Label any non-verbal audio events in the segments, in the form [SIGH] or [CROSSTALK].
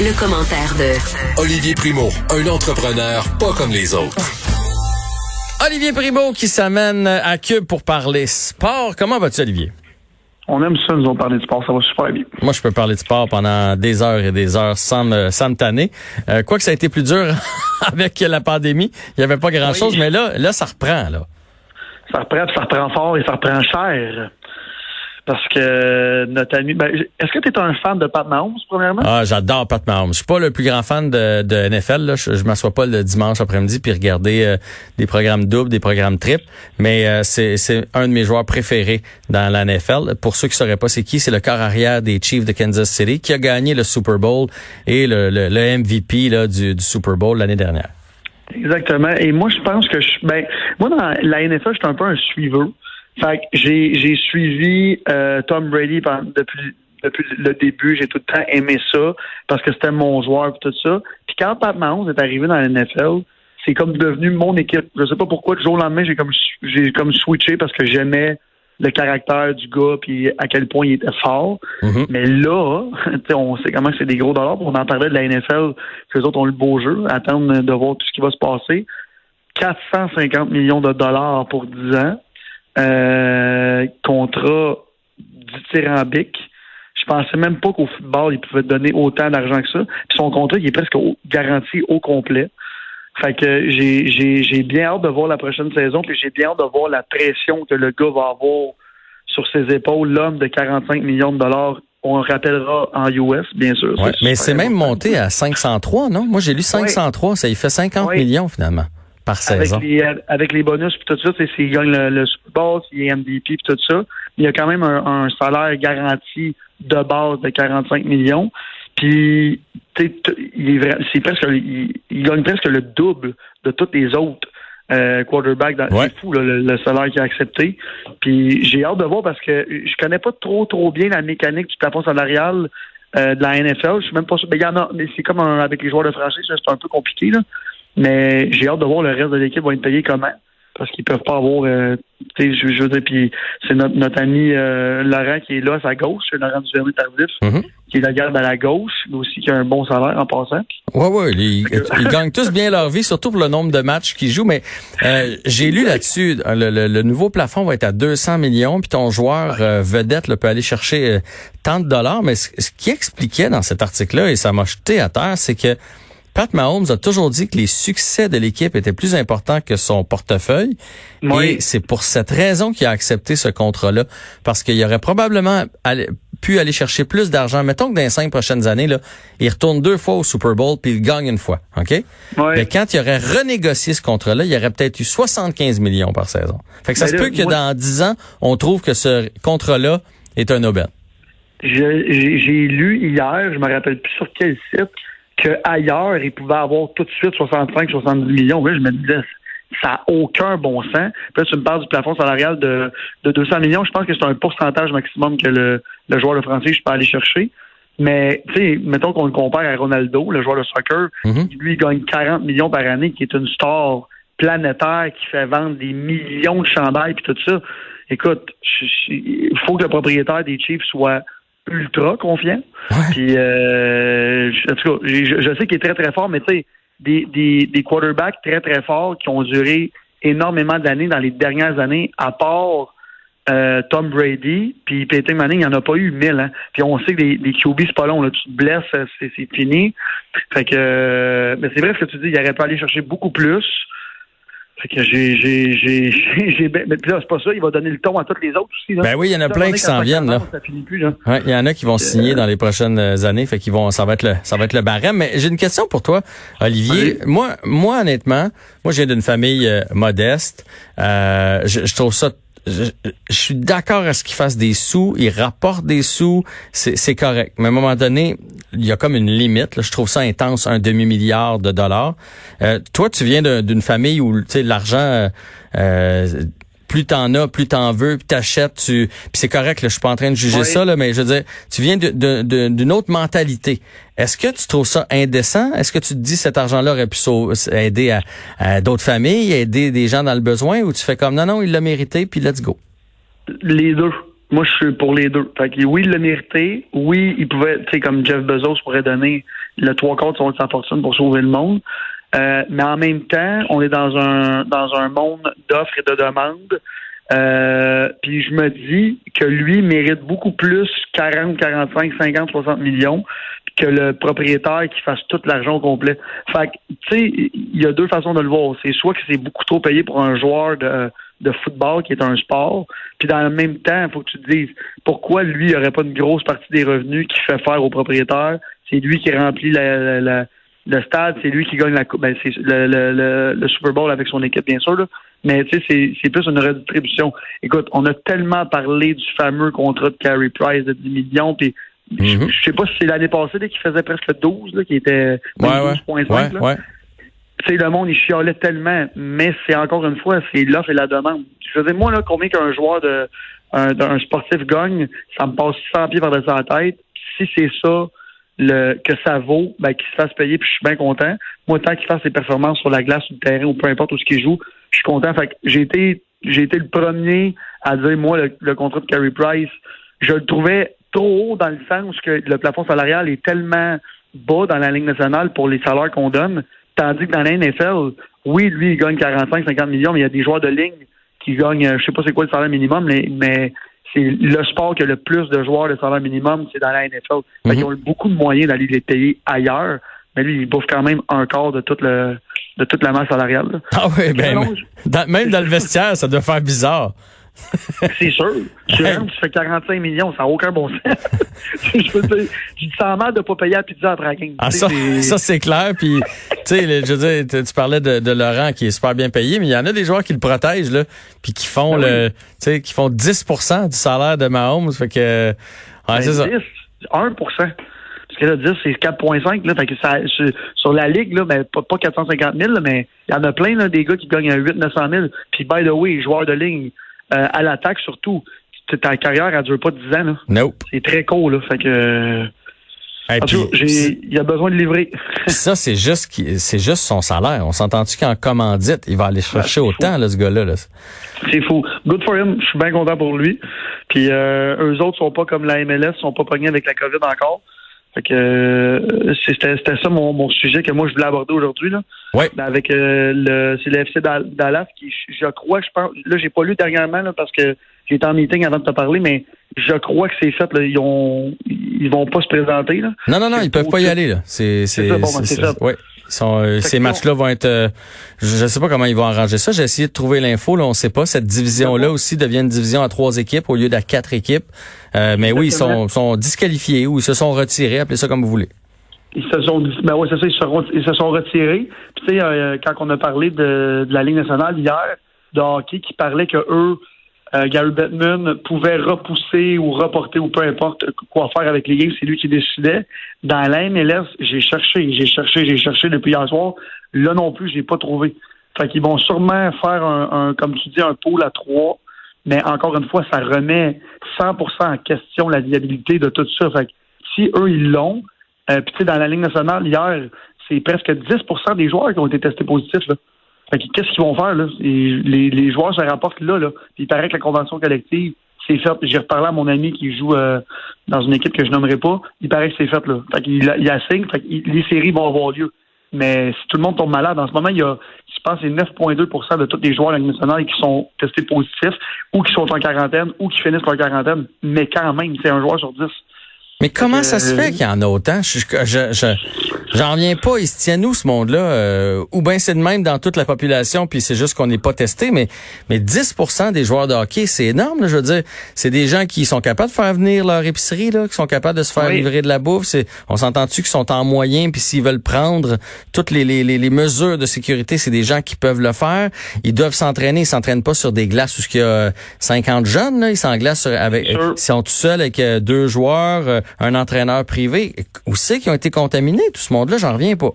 Le commentaire de Olivier Primo, un entrepreneur pas comme les autres. Olivier Primo qui s'amène à Cube pour parler sport. Comment vas-tu, Olivier? On aime ça, nous on parler de sport, ça va super bien. Moi, je peux parler de sport pendant des heures et des heures sans me, sans me tanner. Euh, Quoique ça a été plus dur [LAUGHS] avec la pandémie, il n'y avait pas grand-chose, mais là, là, ça reprend. là. Ça reprend, ça reprend fort et ça reprend cher. Parce que notre ami. Ben, Est-ce que tu es un fan de Pat Mahomes, premièrement? Ah, j'adore Pat Mahomes. Je suis pas le plus grand fan de, de NFL. Là. Je, je m'assois pas le dimanche après-midi puis regarder euh, des programmes doubles, des programmes triples. Mais euh, c'est, un de mes joueurs préférés dans la NFL. Pour ceux qui sauraient pas c'est qui, c'est le corps arrière des Chiefs de Kansas City qui a gagné le Super Bowl et le, le, le MVP là, du, du Super Bowl l'année dernière. Exactement. Et moi, je pense que je. Ben, moi, dans la NFL, je suis un peu un suiveur. Fait que j'ai, j'ai suivi euh, Tom Brady pendant, depuis, depuis le début. J'ai tout le temps aimé ça parce que c'était mon joueur et tout ça. Puis quand Pat Mahomes est arrivé dans la NFL, c'est comme devenu mon équipe. Je sais pas pourquoi, du jour au lendemain, j'ai comme j'ai comme switché parce que j'aimais le caractère du gars puis à quel point il était fort. Mhm. Mais là, [LAUGHS] on sait comment c'est des gros dollars. On en parlait de la NFL, que les autres ont le beau jeu, attendre de voir tout ce qui va se passer. 450 millions de dollars pour 10 ans. Euh, contrat dithyrambique. Je pensais même pas qu'au football, il pouvait donner autant d'argent que ça. Puis son contrat, il est presque au- garanti au complet. Fait que j'ai, bien hâte de voir la prochaine saison, puis j'ai bien hâte de voir la pression que le gars va avoir sur ses épaules. L'homme de 45 millions de dollars, on le rappellera en US, bien sûr. Ouais, mais c'est même monté à 503, non? Moi, j'ai lu 503. Ça y fait 50 Oui. millions, finalement, par avec les, avec les bonus puis tout ça, c'est s'il gagne le, le Super Bowl, s'il est MVP puis tout ça, il y a quand même un, un salaire garanti de base de 45 millions. Puis il est presque il, il gagne presque le double de tous les autres euh, quarterbacks. dans- Ouais. C'est fou là, le, le salaire qu'il a accepté. Puis j'ai hâte de voir parce que je connais pas trop trop bien la mécanique du plafond salarial euh, de la NFL. Je suis même pas sûr. Mais il y en a, mais c'est comme un- avec les joueurs de franchise, c'est un peu compliqué là. Mais j'ai hâte de voir le reste de l'équipe va être payé comment. Parce qu'ils peuvent pas avoir euh, tu sais, je, je veux dire, puis c'est notre, notre ami euh, Laurent qui est là à sa gauche, Laurent Duvernay Tardif, Mhm. qui est la garde à la gauche, mais aussi qui a un bon salaire en passant. Ouais, ouais, ils, ils gagnent tous bien leur vie, surtout pour le nombre de matchs qu'ils jouent. Mais euh, j'ai lu là-dessus, le, le- le nouveau plafond va être à 200 millions, puis ton joueur euh, vedette là, peut aller chercher euh, tant de dollars. Mais ce, ce qui expliquait dans cet article-là, et ça m'a jeté à terre, c'est que Pat Mahomes a toujours dit que les succès de l'équipe étaient plus importants que son portefeuille. Oui. Et c'est pour cette raison qu'il a accepté ce contrat-là. Parce qu'il aurait probablement allé- pu aller chercher plus d'argent. Mettons que dans les cinq prochaines années, là, il retourne deux fois au Super Bowl puis il gagne une fois. OK? Ouais. Mais quand il aurait renégocié ce contrat-là, il aurait peut-être eu 75 millions par saison. Fait que ça Mais se là, peut que moi- dans 10 ans, on trouve que ce contrat-là est un aubaine. J'ai lu hier, je me rappelle plus sur quel site, qu'ailleurs, ils pouvaient avoir tout de suite 65-70 millions. Là, je me disais, ça n'a aucun bon sens. Puis là, tu me parles du plafond salarial de, de 200 millions. Je pense que c'est un pourcentage maximum que le, le joueur de français je peux aller chercher. Mais, tu sais, mettons qu'on le compare à Ronaldo, le joueur de soccer, Mhm. lui, il gagne 40 millions par année, qui est une star planétaire qui fait vendre des millions de chandails puis tout ça. Écoute, il faut que le propriétaire des Chiefs soit ultra confiant. Puis, euh, je- en tout cas, je, je sais qu'il est très, très fort, mais tu sais, des, des, des quarterbacks très, très forts qui ont duré énormément d'années dans les dernières années, à part euh, Tom Brady, puis Peyton Manning, il n'y en a pas eu mille. Hein. Puis on sait que les, les QB, c'est pas long. Là. Tu te blesses, c'est, c'est fini. Fait que, euh, mais c'est vrai ce que tu dis, il aurait pu aller chercher beaucoup plus. Fait que j'ai, j'ai, j'ai, [LAUGHS] j'ai, mais puis là, c'est pas ça, il va donner le ton à toutes les autres aussi. Là. Ben oui, il y en a plein qui s'en viennent, là. commence, Ça finit plus, là. Ouais, il y en a qui vont signer dans les prochaines euh, années, fait qu'ils vont, ça va être le, ça va être le barème. Mais j'ai une question pour toi, Olivier. Moi, moi honnêtement, moi j'ai d'une famille euh, modeste. Euh, je, je trouve ça. Je, suis d'accord à ce qu'ils fassent des sous, ils rapportent des sous, c'est correct. Mais à un moment donné, il y a comme une limite. Je trouve ça intense, un demi-milliard de dollars. Euh, toi, tu viens d'un- d'une famille où l'argent. euh, euh, plus t'en as, plus t'en veux, plus t'achètes, tu. Puis c'est correct, là, je suis pas en train de juger Oui. ça, là, mais je veux dire, tu viens d'une autre mentalité. Est-ce que tu trouves ça indécent? Est-ce que tu te dis cet argent-là aurait pu aider à, à d'autres familles, aider des gens dans le besoin, ou tu fais comme non, non, il l'a mérité, puis let's go? Les deux. Moi, je suis pour les deux. Fait que oui, il l'a mérité. Oui, il pouvait, tu sais, comme Jeff Bezos pourrait donner le trois quarts de sa fortune pour sauver le monde. Euh, mais en même temps, on est dans un dans un monde d'offres et de demandes. Euh, puis je me dis que lui mérite beaucoup plus 40, 45, 50, 60 millions que le propriétaire qui fasse tout l'argent au complet. Fait que, tu sais, il y a deux façons de le voir. C'est soit que c'est beaucoup trop payé pour un joueur de, de football qui est un sport, puis dans le même temps, il faut que tu te dises pourquoi lui, il aurait pas une grosse partie des revenus qu'il fait faire au propriétaire? C'est lui qui remplit la, la, le stade, c'est lui qui gagne la coupe. Ben, c'est le, le, le, Super Bowl avec son équipe, bien sûr. Là. Mais tu sais, c'est plus une redistribution. Écoute, on a tellement parlé du fameux contrat de Carey Price de 10 millions, puis je, mhm. sais pas si c'est l'année passée qu'il faisait presque 12, là, qui était 12,5. Ouais, Tu sais, le monde, il chialait tellement, mais c'est encore une fois, c'est l'offre et la demande. Je veux moi, là, combien qu'un joueur de d'un sportif gagne, ça me passe 100 pieds par-dessus la tête. Si c'est ça, le, que ça vaut, ben, qu'il se fasse payer, puis je suis bien content. Moi, tant qu'il fasse ses performances sur la glace, sur le terrain, ou peu importe où ce qu'il joue, je suis content. Fait que j'ai été, j'ai été le premier à dire, moi, le, contrat de Carey Price, je le trouvais trop haut dans le sens que le plafond salarial est tellement bas dans la Ligue nationale pour les salaires qu'on donne, tandis que dans la NFL, oui, lui, il gagne 45, 50 millions, mais il y a des joueurs de ligne qui gagnent, je sais pas c'est quoi le salaire minimum, mais c'est le sport qui a le plus de joueurs de salaire minimum, c'est dans la NFL. Ils ont beaucoup de moyens d'aller les payer ailleurs, mais lui, il bouffe quand même un quart de toute le de toute la masse salariale. Ah oui, ben, même dans le vestiaire, ça doit faire bizarre. [LAUGHS] C'est sûr. Tu, fais 45 millions, ça n'a aucun bon sens. [LAUGHS] je veux dire, tu te sens mal de ne pas payer la pizza à tracking. Ah, ça, [LAUGHS] ça c'est clair. Puis, tu sais, je veux dire, tu parlais de, Laurent qui est super bien payé, mais il y en a des joueurs qui le protègent, là, puis qui font ben le, tu sais, qui font 10% du salaire de Mahomes. Fait que, ouais, ben, ça. 1% parce que là, 10, c'est 4,5. Là, fait que ça, sur, la ligue, là, ben, pas, 450 000, mais il y en a plein là, des gars qui gagnent 8 900 000. Puis, by the way, joueurs de ligne, euh, à l'attaque surtout. Ta carrière, elle dure pas 10 ans. Là. Nope. C'est très court. Là, fait que... il a besoin de livrer. [LAUGHS] ça, c'est juste c'est juste son salaire. On s'entend-tu qu'en commandite, il va aller chercher autant, là, ce gars-là? Là? C'est fou. Good for him. Je suis bien content pour lui. Puis euh, eux autres sont pas comme la MLS, sont pas pognés avec la COVID encore. Fait que euh, c'était ça mon, mon, sujet que moi je voulais aborder aujourd'hui là. Ouais. Ben, avec euh, le c'est le FC Dallas qui je crois je pense là j'ai pas lu dernièrement là, parce que j'étais en meeting avant de te parler mais je crois que c'est fait là, ils ont ils vont pas se présenter là. Non non non, ils peuvent pas y aller là. C'est c'est ça, bon, ben, c'est ça. Ouais. Euh, ces matchs-là vont être, euh, je ne sais pas comment ils vont arranger ça. J'ai essayé de trouver l'info, là, on ne sait pas. Cette division-là aussi devient une division à trois équipes au lieu d'à quatre équipes. Euh, mais oui, ils sont, sont disqualifiés ou ils se sont retirés, appelez ça comme vous voulez. Ils se sont, ben ouais, c'est ça, ils se, sont retirés. Puis tu sais, quand on a parlé de, de la Ligue nationale hier, de hockey, qui parlait que eux euh, Gary Bettman pouvait repousser ou reporter ou peu importe quoi faire avec les games, c'est lui qui décidait. Dans la MLS, j'ai cherché, j'ai cherché, j'ai cherché depuis hier soir. Là non plus, j'ai pas trouvé. Fait qu'ils vont sûrement faire un, comme tu dis, un pôle à trois. Mais encore une fois, ça remet 100% en question la viabilité de tout ça. Fait que si eux, ils l'ont, euh, puis tu sais, dans la Ligue nationale, hier, c'est presque 10% des joueurs qui ont été testés positifs. Là qu'est-ce qu'ils vont faire, là? les, les, joueurs se rapportent là, là. Puis il paraît que la convention collective, c'est fait. J'ai reparlé à mon ami qui joue euh, dans une équipe que je nommerai pas. Il paraît que c'est fait, là. Fait qu'il il assigne, fait les séries vont avoir lieu. Mais si tout le monde tombe malade, en ce moment, il y a, je pense, c'est 9,2% de tous les joueurs nationaux qui sont testés positifs ou qui sont en quarantaine ou qui finissent leur quarantaine. Mais quand même, c'est un joueur sur 10. Mais comment ça se fait qu'il y en a autant? Je, je, J'en reviens pas. Il se tient où ce monde-là? Euh, ou bien c'est de même dans toute la population, puis c'est juste qu'on n'est pas testé, mais mais 10 des joueurs de hockey, c'est énorme. je veux dire, c'est des gens qui sont capables de faire venir leur épicerie, là, qui sont capables de se faire livrer de la bouffe. C'est, on s'entend-tu qu'ils sont en moyen, puis s'ils veulent prendre toutes les, les, les, mesures de sécurité, c'est des gens qui peuvent le faire. Ils doivent s'entraîner. Ils s'entraînent pas sur des glaces où il y a 50 jeunes. Là. Ils s'englassent avec. Ils sont tout seuls avec euh, deux joueurs, euh, un entraîneur privé. Où c'est qui ont été contaminés tout ce monde? Là j'en reviens pas.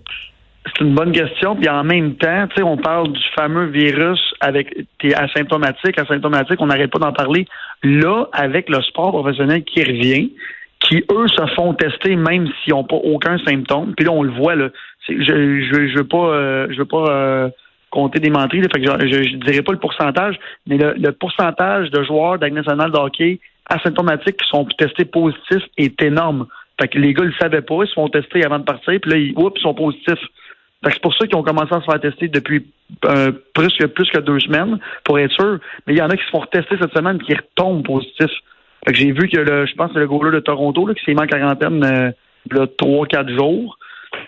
C'est une bonne question. Puis en même temps, tu sais, on parle du fameux virus avec t'es asymptomatique, asymptomatique, on n'arrête pas d'en parler. Là, avec le sport professionnel qui revient, qui eux se font tester même s'ils n'ont pas aucun symptôme. Puis là, on le voit là. Je je, je veux pas euh, je veux pas euh, compter des menteries, je, je, dirais pas le pourcentage, mais le, pourcentage de joueurs d'Agnes nationale de asymptomatiques qui sont testés positifs est énorme. Fait que les gars, ils le savaient pas, ils se font tester avant de partir, puis là, ils, oups, ils sont positifs. Fait que c'est pour ça qu'ils ont commencé à se faire tester depuis euh, plus, que, plus que deux semaines, pour être sûr. Mais il y en a qui se font tester cette semaine qui retombent positifs. Fait que j'ai vu que le, je pense que le goaler de Toronto là, qui s'est mis en quarantaine euh, là, trois, quatre jours.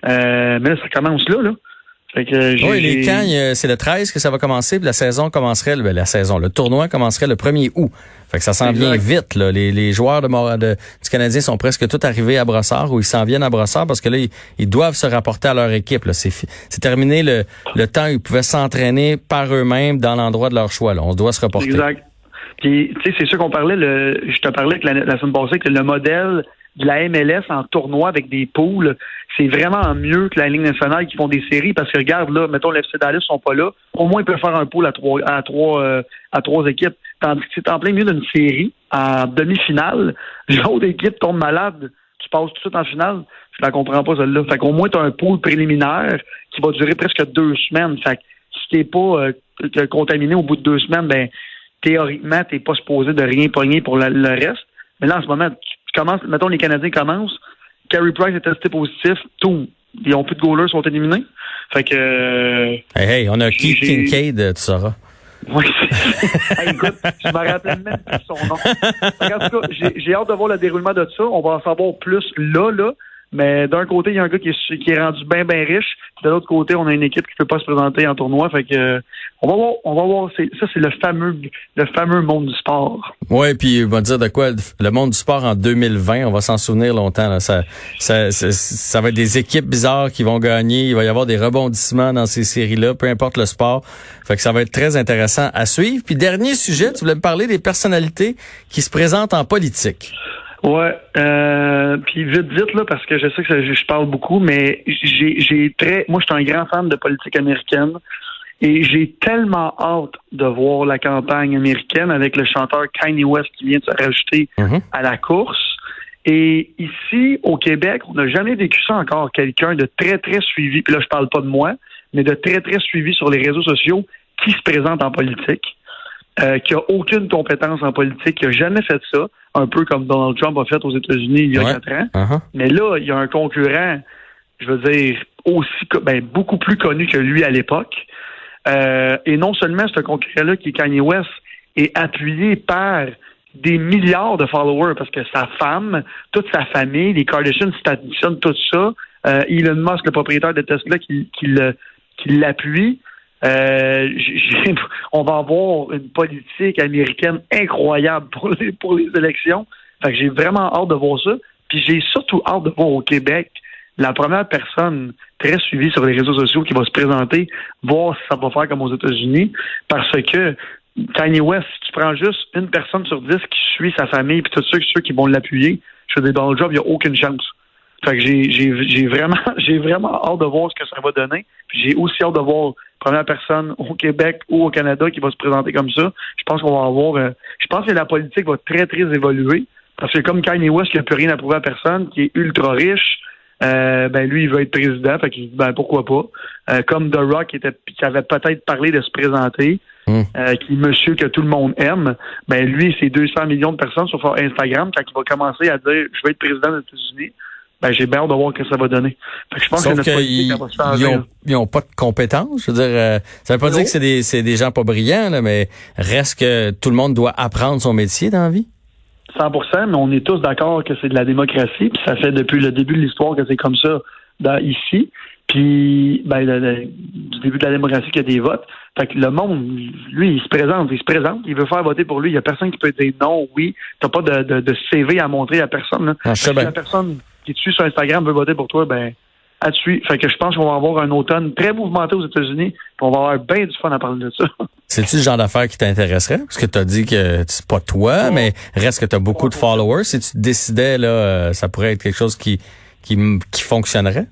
Euh, mais là, ça commence là, là. Fait que oui, les Cagnes, c'est le 13 que ça va commencer, puis la saison commencerait, ben, la saison, le tournoi commencerait le 1er août. Fait que ça s'en vient vite. Là. Les, les joueurs de, de, du Canadien sont presque tous arrivés à Brossard ou ils s'en viennent à Brossard parce que là, ils, doivent se rapporter à leur équipe. C'est terminé le, le temps où ils pouvaient s'entraîner par eux-mêmes dans l'endroit de leur choix. Là. On doit se reporter. Exact. Puis, tu sais, c'est sûr qu'on parlait, le, je te parlais que la, la semaine passée que le modèle de la MLS en tournoi avec des poules, c'est vraiment mieux que la Ligue nationale qui font des séries parce que regarde là, mettons les FC Dallas sont pas là, au moins ils peuvent faire un pool à trois à trois euh, à trois équipes. Tandis que c'est en plein milieu d'une série, en demi-finale, [LAUGHS] l'autre équipe tombe malade, tu passes tout de suite en finale. Je la comprends pas celle-là. Fait qu'au moins tu as un pool préliminaire qui va durer presque deux semaines. Fait que si t'es pas euh, contaminé au bout de deux semaines, ben théoriquement, t'es pas supposé de rien pogner pour le reste. Mais là, en ce moment, mettons, les Canadiens commencent, Carey Price est testé positif, tout. Ils n'ont plus de goalers, sont éliminés. Fait que. Hey, hey on a Keith Kincaid, tu sauras. Oui. [LAUGHS] écoute, je me rappelle même plus son nom. En tout cas, j'ai hâte de voir le déroulement de ça. On va en savoir plus là, là. Mais d'un côté, il y a un gars qui est, rendu bien, bien riche. De l'autre côté, on a une équipe qui peut pas se présenter en tournoi. Fait que on va voir, on va voir. Ça, c'est le fameux, le fameux monde du sport. Oui, puis on va dire de quoi? Le monde du sport en 2020, on va s'en souvenir longtemps. Ça, ça, ça, va être des équipes bizarres qui vont gagner. Il va y avoir des rebondissements dans ces séries-là, peu importe le sport. Fait que ça va être très intéressant à suivre. Puis dernier sujet, tu voulais me parler des personnalités qui se présentent en politique. Ouais, euh, puis vite, vite là, parce que je sais que je, parle beaucoup, mais j'ai, j'ai très, moi, je suis un grand fan de politique américaine et j'ai tellement hâte de voir la campagne américaine avec le chanteur Kanye West qui vient de se rajouter mm-hmm. à la course. Et ici, au Québec, on n'a jamais vécu ça encore. Quelqu'un de très, très suivi, puis là, je parle pas de moi, mais de très, très suivi sur les réseaux sociaux qui se présente en politique. Euh, qui a aucune compétence en politique, qui a jamais fait ça, un peu comme Donald Trump a fait aux États-Unis il y a quatre ans. Uh-huh. Mais là, il y a un concurrent, je veux dire, aussi ben, beaucoup plus connu que lui à l'époque. Euh, et non seulement ce concurrent-là, qui est Kanye West, est appuyé par des milliards de followers parce que sa femme, toute sa famille, les Kardashians, si tout ça, euh, Elon Musk, le propriétaire de Tesla, qui, qui l'appuie. Euh, [LAUGHS] on va avoir une politique américaine incroyable pour les, élections. Fait que j'ai vraiment hâte de voir ça. Puis j'ai surtout hâte de voir au Québec la première personne très suivie sur les réseaux sociaux qui va se présenter, voir si ça va faire comme aux États-Unis. Parce que Kanye West, si tu prends juste une personne sur dix qui suit sa famille, puis tous ceux, qui vont l'appuyer, je dire, dans le job, il n'y a aucune chance. Fait que j'ai vraiment, [LAUGHS] j'ai vraiment hâte de voir ce que ça va donner. Puis j'ai aussi hâte de voir première personne au Québec ou au Canada qui va se présenter comme ça. Je pense qu'on va avoir. Euh, je pense que la politique va très, très évoluer. Parce que comme Kanye West qui n'a plus rien à prouver à personne, qui est ultra riche, euh, ben lui, il veut être président, fait qu'il dit ben pourquoi pas. Euh, comme The Rock qui, était, qui avait peut-être parlé de se présenter, hmm. qui monsieur que tout le monde aime, ben lui, c'est 200 millions de personnes sur Instagram, quand il va commencer à dire je veux être président des États-Unis, ben, j'ai bien hâte de voir ce que ça va donner. je pense que notre politique, va se faire ils, ont, pas de compétences. Je veux dire, euh, ça veut pas dire que c'est des, c'est des gens pas brillants, là, mais reste que tout le monde doit apprendre son métier dans la vie. 100% mais on est tous d'accord que c'est de la démocratie, puis ça fait depuis le début de l'histoire que c'est comme ça dans, ici. Puis, ben, du début de la démocratie qu'il y a des votes. Fait que le monde, lui, il se présente, il se présente, il veut faire voter pour lui. Il y a personne qui peut dire non, oui. T'as pas de, de, de, CV à montrer à personne. Là. Ah, la personne qui te suit sur Instagram veut voter pour toi, ben, à suivre. Fait que je pense qu'on va avoir un automne très mouvementé aux États-Unis, on va avoir bien du fun à parler de ça. [LAUGHS] C'est-tu le genre d'affaires qui t'intéresserait? Parce que tu as dit que c'est pas toi, mais reste que tu as beaucoup de followers. Si tu décidais, là, euh, ça pourrait être quelque chose qui, qui, qui fonctionnerait?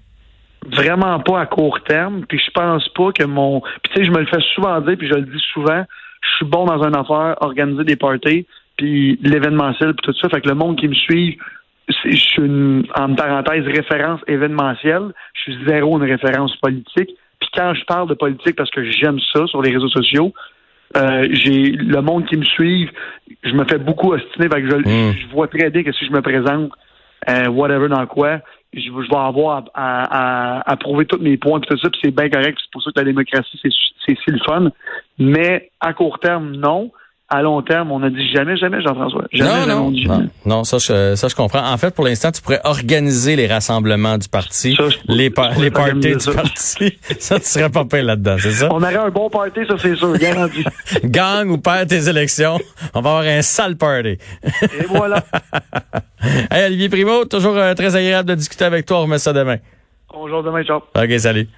Vraiment pas à court terme. Puis je pense pas que mon. Puis tu sais, je me le fais souvent dire, puis je le dis souvent. Je suis bon dans une affaire, organiser des parties, puis l'événementiel, puis tout ça. Fait que le monde qui me suit, je suis une, en parenthèse, référence événementielle. Je suis zéro une référence politique. Puis quand je parle de politique, parce que j'aime ça sur les réseaux sociaux, euh, j'ai le monde qui me suit, je me fais beaucoup ostiner, que je, hmm. je, vois très bien que si je me présente, euh, whatever dans quoi, je, je vais avoir à, à, à, prouver tous mes points, puis tout ça, puis c'est bien correct, c'est pour ça que la démocratie, c'est si le fun. Mais à court terme, non à long terme, on a dit jamais, jamais, Jean-François. Jamais, non, jamais, non, non, ça, je, ça, je comprends. En fait, pour l'instant, tu pourrais organiser les rassemblements du parti, les, les parties du parti. [LAUGHS] ça, tu serais pas payé là-dedans, c'est ça? On aurait un bon party, ça, c'est sûr, garanti. [LAUGHS] Gang ou perd tes élections, on va avoir un sale party. Et voilà. [LAUGHS] hey, Olivier Primo, toujours euh, très agréable de discuter avec toi. On remet ça demain. Bonjour demain, ciao. OK, salut.